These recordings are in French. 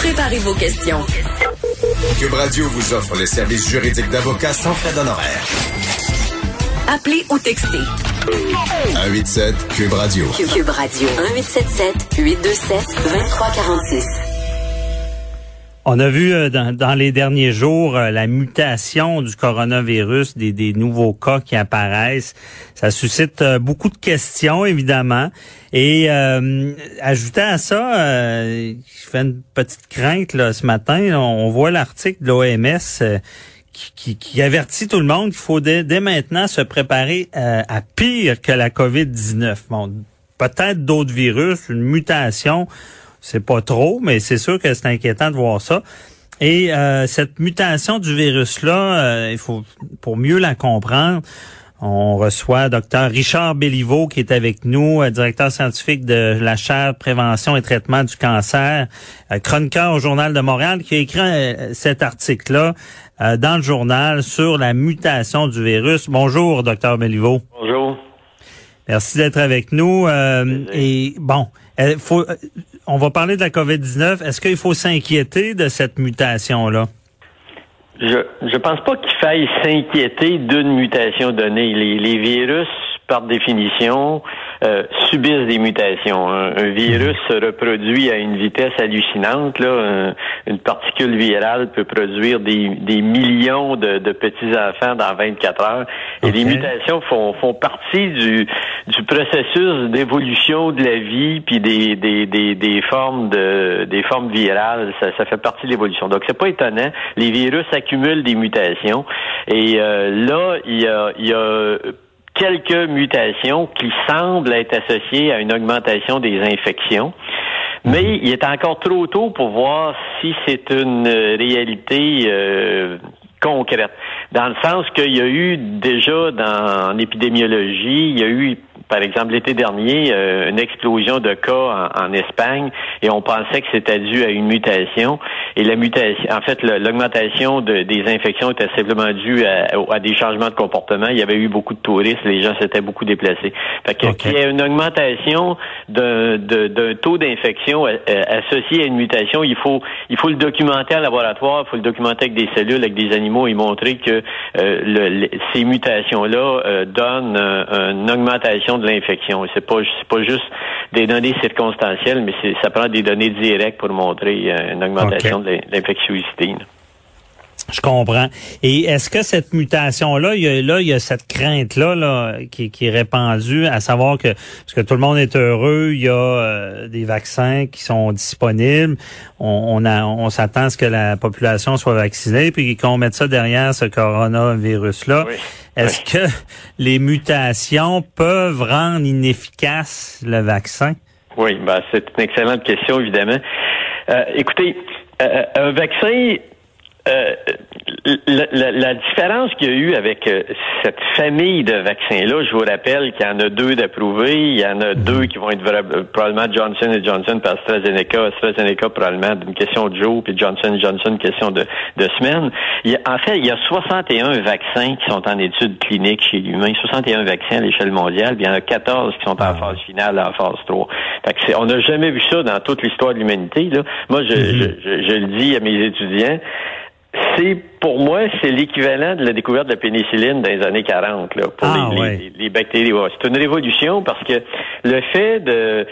Préparez vos questions. Cube Radio vous offre les services juridiques d'avocats sans frais d'honoraires. Appelez ou textez. 187 Cube Radio. Cube Radio. 1877 827 2346. On a vu euh, dans, les derniers jours euh, la mutation du coronavirus, des, des, nouveaux cas qui apparaissent. Ça suscite euh, beaucoup de questions, évidemment. Et ajoutant à ça, je fais une petite crainte là, ce matin. on voit l'article de l'OMS qui, avertit tout le monde qu'il faut dès, dès, maintenant se préparer à pire que la COVID-19. Bon, peut-être d'autres virus, une mutation c'est pas trop, mais c'est sûr que c'est inquiétant de voir ça. Et euh, cette mutation du virus-là, euh, il faut pour mieux la comprendre, on reçoit Dr Richard Béliveau qui est avec nous, euh, directeur scientifique de la chaire prévention et traitement du cancer, chroniqueur au journal de Montréal, qui a écrit cet article-là dans le journal sur la mutation du virus. Bonjour, docteur Béliveau. Bonjour. Merci d'être avec nous. et bon, faut, on va parler de la COVID-19. Est-ce qu'il faut s'inquiéter de cette mutation-là? Je ne pense pas qu'il faille s'inquiéter d'une mutation donnée. Les, virus, par définition, euh, subissent des mutations. Un, virus se reproduit à une vitesse hallucinante. Là. une particule virale peut produire des, millions de, petits-enfants dans 24 heures. Et les mutations font, font partie du, du processus d'évolution de la vie puis des, des, des, des formes de des formes virales ça, ça fait partie de l'évolution donc c'est pas étonnant les virus accumulent des mutations et euh, là il y a, il y a quelques mutations qui semblent être associées à une augmentation des infections mais mhm. il est encore trop tôt pour voir si c'est une réalité euh, concrète, dans le sens qu'il y a eu déjà dans l'épidémiologie, il y a eu par exemple, l'été dernier, euh, une explosion de cas en, Espagne et on pensait que c'était dû à une mutation. Et la mutation, en fait, l'augmentation de, des infections était simplement due à, des changements de comportement. Il y avait eu beaucoup de touristes, les gens s'étaient beaucoup déplacés. Fait qu'il y a une augmentation d'un taux d'infection euh, euh, associé à une mutation, il faut il faut le documenter en laboratoire, il faut le documenter avec des cellules, avec des animaux et montrer que ces mutations-là donnent une augmentation de l'infection. C'est pas c'est pas juste des données circonstancielles, mais ça prend des données directes pour montrer euh, une augmentation de l'infectiosité. Je comprends. Et est-ce que cette mutation-là, il y a, là, il y a cette crainte-là là, qui, qui, est répandue, à savoir que parce que tout le monde est heureux, il y a euh, des vaccins qui sont disponibles, on, on, on s'attend à ce que la population soit vaccinée, puis qu'on mette ça derrière ce coronavirus-là. Est-ce que les mutations peuvent rendre inefficace le vaccin? Oui, ben, c'est une excellente question, évidemment. Euh, écoutez, euh, un vaccin euh, la, la, différence qu'il y a eu avec euh, cette famille de vaccins-là, je vous rappelle qu'il y en a deux d'approuvés, il y en a mhm. deux qui vont être euh, probablement Johnson et Johnson par AstraZeneca, AstraZeneca probablement d'une question de jour, puis Johnson Johnson une question de, de semaine. en fait, il y a 61 vaccins qui sont en études cliniques chez l'humain, 61 vaccins à l'échelle mondiale, puis il y en a 14 qui sont en ah. phase finale, en phase 3. Fait on n'a jamais vu ça dans toute l'histoire de l'humanité. Moi, je, mhm. je, je le dis à mes étudiants, pour moi, c'est l'équivalent de la découverte de la pénicilline dans les années 40 là, pour ah, les, les, bactéries. C'est une révolution parce que le fait de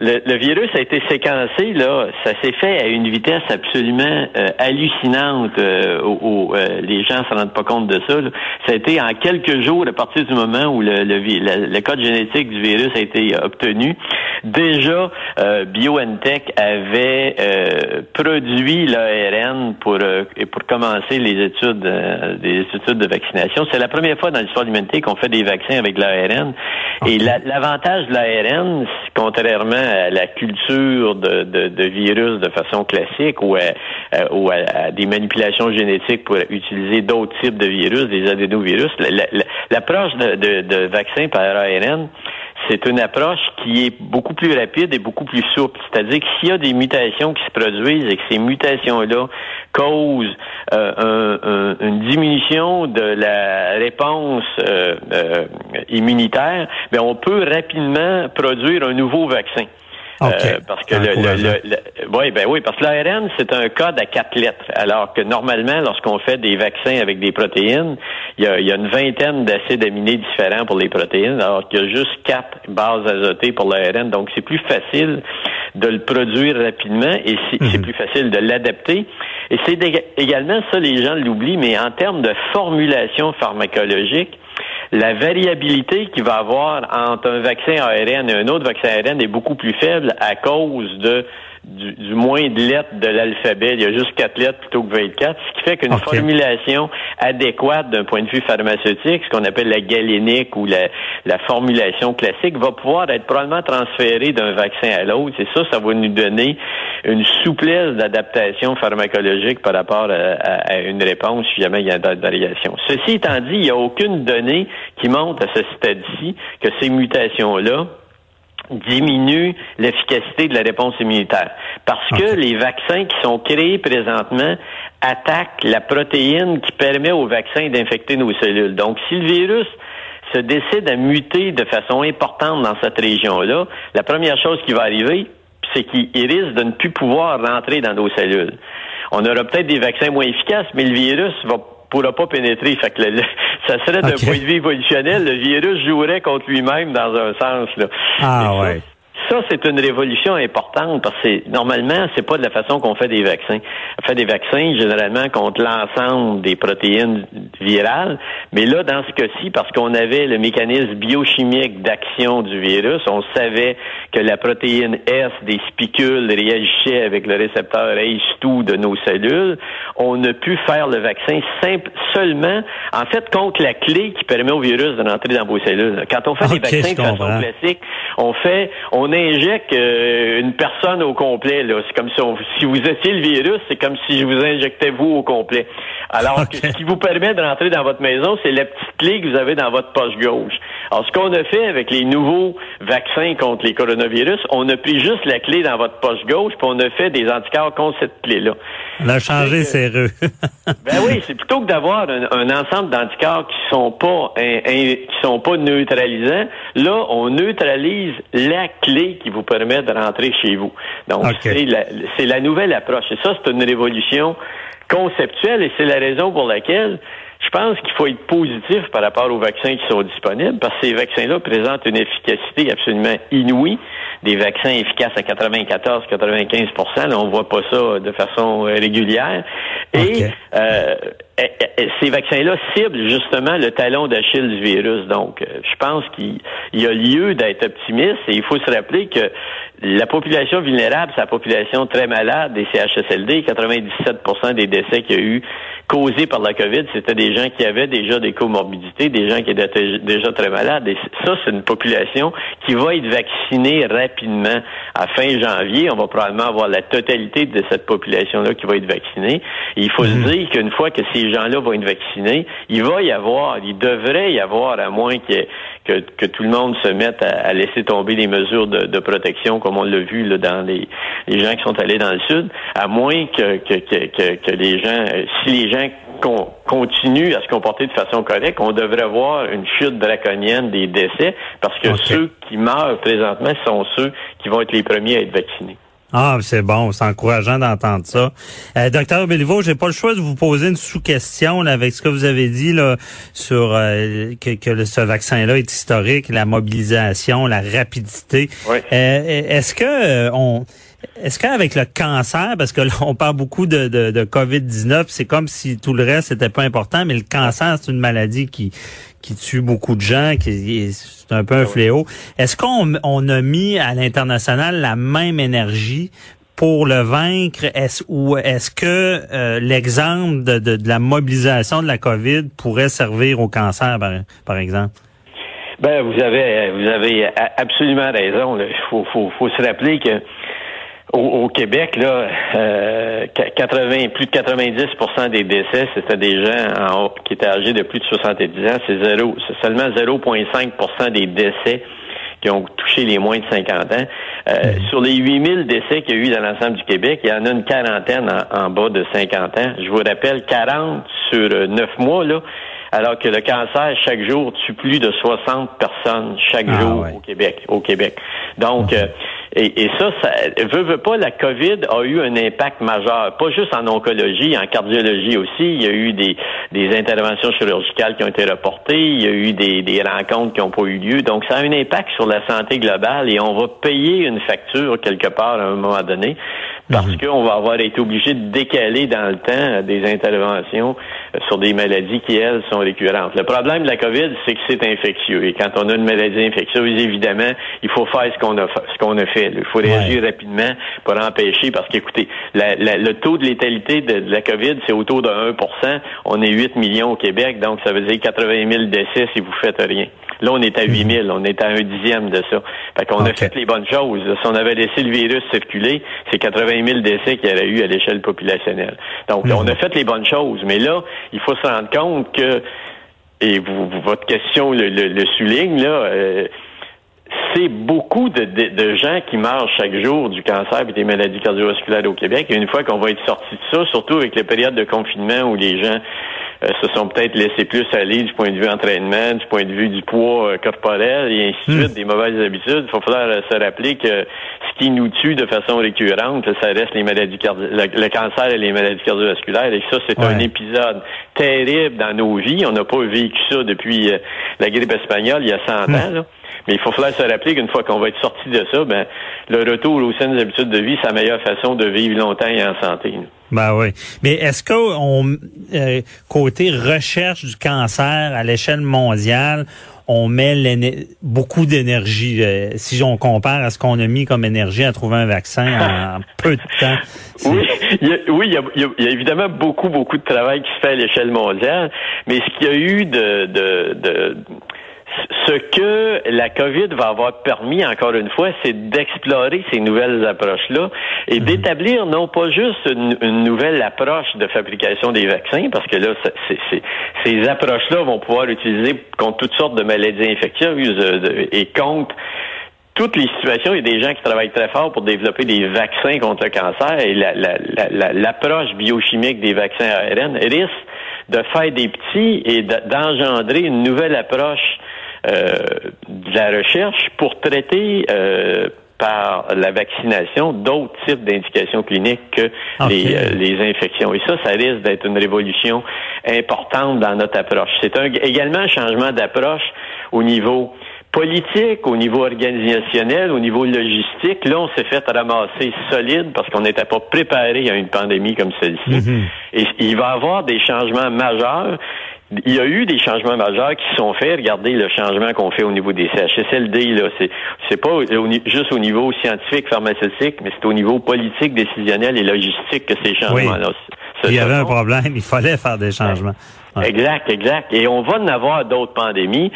le, virus a été séquencé, là, ça s'est fait à une vitesse absolument euh, hallucinante. Euh, où, euh, les gens se rendent pas compte de ça. Ça a été en quelques jours, à partir du moment où le, le, code génétique du virus a été obtenu, déjà BioNTech avait produit l'ARN pour pour commencer les études des études de vaccination. C'est la première fois dans l'histoire de l'humanité qu'on fait des vaccins avec l'ARN. Et l'avantage de l'ARN, contrairement à la culture de, de, virus de façon classique ou à, ou à, des manipulations génétiques pour utiliser d'autres types de virus, des adénovirus. L'approche de, de, de vaccin par ARN, c'est une approche qui est beaucoup plus rapide et beaucoup plus souple. C'est-à-dire que s'il y a des mutations qui se produisent et que ces mutations-là causent euh, une diminution de la réponse euh, euh, immunitaire, bien, on peut rapidement produire un nouveau vaccin. Euh, parce que le, le, oui, ben oui, parce que l'ARN c'est un code à quatre lettres, alors que normalement, lorsqu'on fait des vaccins avec des protéines, il y a, il y a une vingtaine d'acides aminés différents pour les protéines, alors qu'il y a juste quatre bases azotées pour l'ARN. Donc, c'est plus facile de le produire rapidement et c'est mhm. plus facile de l'adapter. Et c'est également ça, les gens l'oublient, mais en termes de formulation pharmacologique, la variabilité qu'il va avoir entre un vaccin ARN et un autre vaccin ARN est beaucoup plus faible à cause de du, moins de lettres de l'alphabet. Il y a juste quatre lettres plutôt que 24, ce qui fait qu'une formulation adéquate d'un point de vue pharmaceutique, ce qu'on appelle la galénique ou la, la formulation classique, va pouvoir être probablement transférée d'un vaccin à l'autre. Et ça, ça va nous donner une souplesse d'adaptation pharmacologique par rapport à, une réponse si jamais il y a des variations. Ceci étant dit, il n'y a aucune donnée qui montre à ce stade-ci que ces mutations-là diminue l'efficacité de la réponse immunitaire. Parce que les vaccins qui sont créés présentement attaquent la protéine qui permet au vaccin d'infecter nos cellules. Donc, si le virus se décide à muter de façon importante dans cette région-là, la première chose qui va arriver, c'est qu'il risque de ne plus pouvoir rentrer dans nos cellules. On aura peut-être des vaccins moins efficaces, mais le virus va pourra pas pénétrer. Fait que ça serait d'un point de vue évolutionnel, le virus jouerait contre lui-même dans un sens. Là. Ah ouais ça, c'est une révolution importante parce que normalement, c'est pas de la façon qu'on fait des vaccins. On fait des vaccins généralement contre l'ensemble des protéines virales, mais là, dans ce cas-ci, parce qu'on avait le mécanisme biochimique d'action du virus, on savait que la protéine S des spicules réagissait avec le récepteur ACE2 de nos cellules, on a pu faire le vaccin simple seulement, en fait, contre la clé qui permet au virus de rentrer dans vos cellules. Quand on fait des vaccins de façon classique, on fait, on injecte euh, une personne au complet. Là. C'est comme si, si vous étiez le virus, c'est comme si je vous injectais vous au complet. Alors, que ce qui vous permet de rentrer dans votre maison, c'est la petite clé que vous avez dans votre poche gauche. Alors, ce qu'on a fait avec les nouveaux vaccins contre les coronavirus, on a pris juste la clé dans votre poche gauche, puis on a fait des anticorps contre cette clé-là. On a changé serreux. ben oui, c'est plutôt que d'avoir un, ensemble d'anticorps qui sont pas qui sont pas neutralisants. Là, on neutralise la clé qui vous permet de rentrer chez vous. Donc, c'est la, la nouvelle approche. Et ça, c'est une révolution conceptuelle et c'est la raison pour laquelle je pense qu'il faut être positif par rapport aux vaccins qui sont disponibles parce que ces vaccins-là présentent une efficacité absolument inouïe, des vaccins efficaces à 94-95% Là, on voit pas ça de façon régulière. Et euh, ces vaccins-là ciblent justement le talon d'Achille du virus. Donc, euh, je pense qu'il y a lieu d'être optimiste et il faut se rappeler que la population vulnérable, c'est la population très malade des CHSLD. 97% des décès qu'il y a eu causés par la COVID, c'était des gens qui avaient déjà des comorbidités, des gens qui étaient déjà très malades. Et ça, c'est une population qui va être vaccinée rapidement. À fin janvier, on va probablement avoir la totalité de cette population-là qui va être vaccinée. Et il faut se mhm. dire qu'une fois que ces gens-là vont être vaccinés, il va y avoir, il devrait y avoir, à moins que, que, tout le monde se mette à, laisser tomber les mesures de, protection, comme on l'a vu là, dans les, les gens qui sont allés dans le sud, à moins que, que, que, que les gens, si les gens qu'on continue à se comporter de façon correcte, on devrait avoir une chute draconienne des décès parce que ceux qui meurent présentement sont ceux qui vont être les premiers à être vaccinés. Ah, c'est bon, c'est encourageant d'entendre ça. Euh, docteur Béliveau, j'ai pas le choix de vous poser une sous-question avec ce que vous avez dit là sur euh, que, que ce vaccin-là est historique, la mobilisation, la rapidité. Oui. Euh, est-ce que on est-ce qu'avec le cancer, parce que là, on parle beaucoup de, de, de COVID-19, c'est comme si tout le reste n'était pas important, mais le cancer, c'est une maladie qui, qui tue beaucoup de gens, qui c'est un peu un fléau. Est-ce qu'on on a mis à l'international la même énergie pour le vaincre, est-ce, ou est-ce que euh, l'exemple de, de, de, la mobilisation de la COVID pourrait servir au cancer, par, par exemple? Ben, vous avez, vous avez absolument raison. Il faut, faut, faut se rappeler que au, Québec, là, euh, 80, plus de 90% des décès, c'était des gens en, qui étaient âgés de plus de 70 ans. C'est zéro, c'est seulement 0,5% des décès qui ont touché les moins de 50 ans. Euh, mmh. Sur les 8000 décès qu'il y a eu dans l'ensemble du Québec, il y en a une quarantaine en, bas de 50 ans. Je vous rappelle, 40 sur 9 mois, là, alors que le cancer, chaque jour, tue plus de 60 personnes chaque ah, jour au Québec. Au Québec. Donc, euh, et, et, ça, ça veut, veut pas, la COVID a eu un impact majeur, pas juste en oncologie, en cardiologie aussi. Il y a eu des, des interventions chirurgicales qui ont été reportées, il y a eu des, des rencontres qui n'ont pas eu lieu. Donc, ça a un impact sur la santé globale et on va payer une facture quelque part à un moment donné parce mhm. qu'on va avoir été obligé de décaler dans le temps des interventions euh, sur des maladies qui, elles, sont récurrentes. Le problème de la COVID, c'est que c'est infectieux. Et quand on a une maladie infectieuse, évidemment, il faut faire ce qu'on a, ce qu'on a fait. Il faut réagir rapidement pour empêcher, parce qu'écoutez, le taux de létalité de, la COVID, c'est autour de 1% On est 8 millions au Québec, donc ça veut dire 80 000 décès si vous faites rien. Là, on est à 8 000. On est à un dixième de ça. Fait qu'on a fait les bonnes choses. Si on avait laissé le virus circuler, c'est 80 000 décès qu'il y aurait eu à l'échelle populationnelle. Donc, on a fait les bonnes choses. Mais là, il faut se rendre compte que, et vous, votre question le, souligne, là, euh, c'est beaucoup de, de, gens qui meurent chaque jour du cancer et des maladies cardiovasculaires au Québec. Et une fois qu'on va être sorti de ça, surtout avec les périodes de confinement où les gens se sont peut-être laissés plus aller du point de vue entraînement, du point de vue du poids euh, corporel et ainsi de suite, hmm. des mauvaises habitudes. Il faut falloir euh, se rappeler que ce qui nous tue de façon récurrente, ça reste les maladies le, cancer et les maladies cardiovasculaires. Et ça, c'est un épisode terrible dans nos vies. On n'a pas vécu ça depuis la grippe espagnole il y a 100 hmm. ans. Là. Mais il faut falloir se rappeler qu'une fois qu'on va être sorti de ça, ben, le retour aux saines habitudes de vie, c'est la meilleure façon de vivre longtemps et en santé. Ben oui. Mais est-ce qu'on euh, côté recherche du cancer à l'échelle mondiale, on met beaucoup d'énergie. Euh, si on compare à ce qu'on a mis comme énergie à trouver un vaccin en peu de temps. Oui, il y, a, oui, il y, a, évidemment beaucoup, beaucoup de travail qui se fait à l'échelle mondiale, mais ce qu'il y a eu de, de, de ce que la COVID va avoir permis, encore une fois, c'est d'explorer ces nouvelles approches-là et mhm. d'établir non pas juste une, nouvelle approche de fabrication des vaccins, parce que là, ces approches-là vont pouvoir utiliser contre toutes sortes de maladies infectieuses euh, et contre toutes les situations, il y a des gens qui travaillent très fort pour développer des vaccins contre le cancer et l'approche biochimique des vaccins ARN risque de faire des petits et d'engendrer une nouvelle approche de la recherche pour traiter euh, par la vaccination d'autres types d'indications cliniques que les, euh, les, infections. Et ça, ça risque d'être une révolution importante dans notre approche. C'est un, également un changement d'approche au niveau politique, au niveau organisationnel, au niveau logistique. Là, on s'est fait ramasser solide parce qu'on n'était pas préparé à une pandémie comme celle-ci. Mm-hmm. Et il va y avoir des changements majeurs il y a eu des changements majeurs qui sont faits. Regardez le changement qu'on fait au niveau des CHSLD. Là, c'est c'est pas juste au niveau scientifique, pharmaceutique, mais c'est au niveau politique, décisionnel et logistique que ces changements-là. Il y avait un problème. Il fallait faire des changements. Exact, exact. Et on va en avoir d'autres pandémies.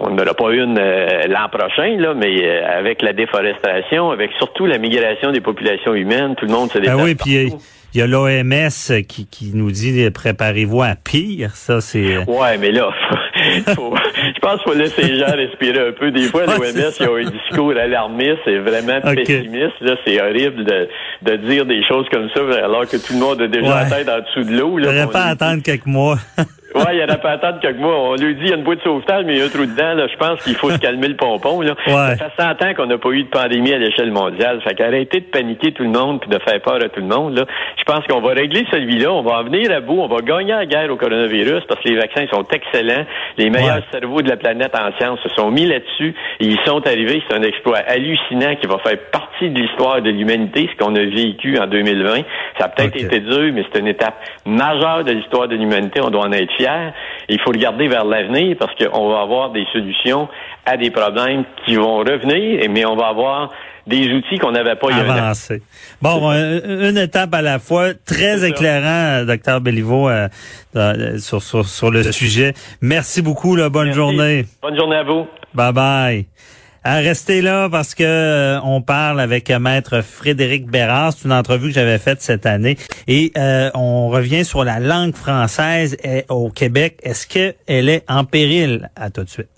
On n'aura pas une euh, l'an prochain, là, mais euh, avec la déforestation, avec surtout la migration des populations humaines, tout le monde se déplace. Ah oui, puis il y a l'OMS qui, qui nous dit préparez-vous à pire. Ça, c'est. Ouais, mais là, je pense qu'il faut laisser les gens respirer un peu. Des fois, l'OMS, ils ont un discours alarmiste et vraiment pessimiste. Là, c'est horrible de, de dire des choses comme ça alors que tout le monde a déjà la tête en dessous de l'eau. Il ne pas attendre quelques mois. Oui, il y en a pas attendre quelques mois. On lui dit il y a une boîte de sauvetage, mais il y a un trou dedans. Là. Je pense qu'il faut se calmer le pompon. Là. Ça fait 100 ans qu'on n'a pas eu de pandémie à l'échelle mondiale. Fait qu'arrêtez de paniquer tout le monde puis de faire peur à tout le monde. Là. Je pense qu'on va régler celui-là. On va en venir à bout. On va gagner la guerre au coronavirus parce que les vaccins sont excellents. Les meilleurs cerveaux de la planète en sciences se sont mis là-dessus et ils sont arrivés. C'est un exploit hallucinant qui va faire partie de l'histoire de l'humanité, ce qu'on a vécu en 2020. Ça a peut-être été dur, mais c'est une étape majeure de l'histoire de l'humanité. On doit en être Il faut regarder vers l'avenir parce qu'on va avoir des solutions à des problèmes qui vont revenir, mais on va avoir des outils qu'on n'avait pas Avancé. Bon, euh, une étape à la fois, très éclairant, docteur Béliveau, euh, sur, sur, sur, le sujet. Merci beaucoup, là, bonne journée. Bonne journée à vous. Bye bye. Restez là parce que euh, on parle avec maître Frédéric Bérard. C'est une entrevue que j'avais faite cette année et euh, on revient sur la langue française au Québec. Est-ce qu'elle est en péril? À tout de suite.